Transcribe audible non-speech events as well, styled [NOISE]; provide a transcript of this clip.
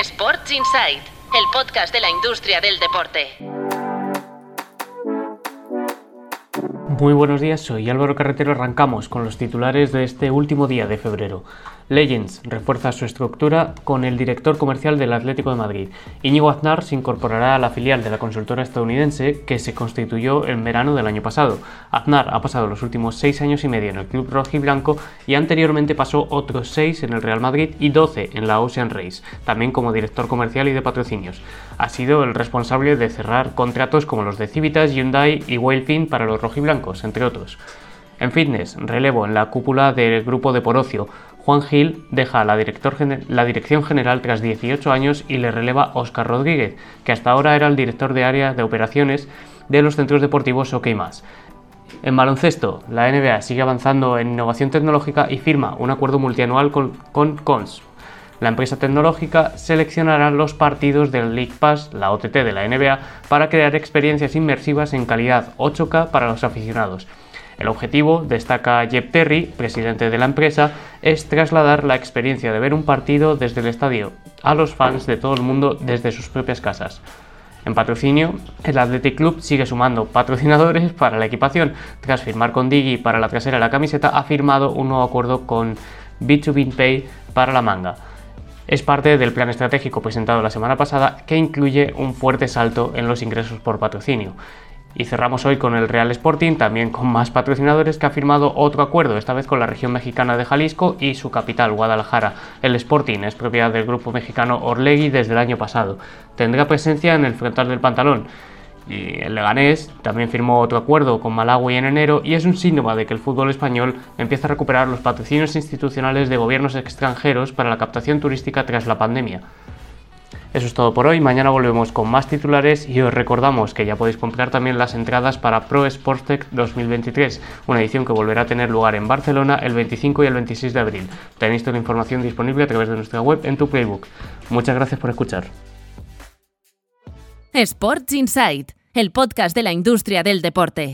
Sports Insight, el podcast de la industria del deporte. Muy buenos días, soy Álvaro Carretero. Arrancamos con los titulares de este último día de febrero. Legends refuerza su estructura con el director comercial del Atlético de Madrid. Íñigo Aznar se incorporará a la filial de la consultora estadounidense que se constituyó en verano del año pasado. Aznar ha pasado los últimos seis años y medio en el club rojiblanco y anteriormente pasó otros seis en el Real Madrid y 12 en la Ocean Race, también como director comercial y de patrocinios. Ha sido el responsable de cerrar contratos como los de Civitas, Hyundai y Whalefin para los rojiblancos, entre otros. En fitness, relevo en la cúpula del grupo de Porocio. Juan Gil deja la, dirección general tras 18 años y le releva Óscar Rodríguez, que hasta ahora era el director de área de operaciones de los centros deportivos OK+. En baloncesto, la NBA sigue avanzando en innovación tecnológica y firma un acuerdo multianual con, con Cons. La empresa tecnológica seleccionará los partidos del League Pass, la OTT de la NBA, para crear experiencias inmersivas en calidad 8K para los aficionados el objetivo, destaca Jeb Terry, presidente de la empresa, es trasladar la experiencia de ver un partido desde el estadio a los fans de todo el mundo desde sus propias casas. En patrocinio, el Athletic Club sigue sumando patrocinadores [LAUGHS] para la equipación. Tras firmar con Digi para la trasera de la camiseta, ha firmado un nuevo acuerdo con B2B Pay para la manga. Es parte del plan estratégico presentado la semana pasada que incluye un fuerte salto en los ingresos por patrocinio. Y cerramos hoy con el Real Sporting, también con más patrocinadores que ha firmado otro acuerdo, esta vez con la región mexicana de Jalisco y su capital, Guadalajara. El Sporting es propiedad del grupo mexicano Orlegui desde el año pasado. Tendrá presencia en el frontal del pantalón. Y el Leganés también firmó otro acuerdo con Malawi en enero y es un síntoma de que el fútbol español empieza a recuperar los patrocinios institucionales de gobiernos extranjeros para la captación turística tras la pandemia. Eso es todo por hoy, mañana volvemos con más titulares y os recordamos que ya podéis comprar también las entradas para Pro Sportec 2023, una edición que volverá a tener lugar en Barcelona el 25 y el 26 de abril. Tenéis toda la información disponible a través de nuestra web en tu playbook. Muchas gracias por escuchar. Sports Insight, el podcast de la industria del deporte.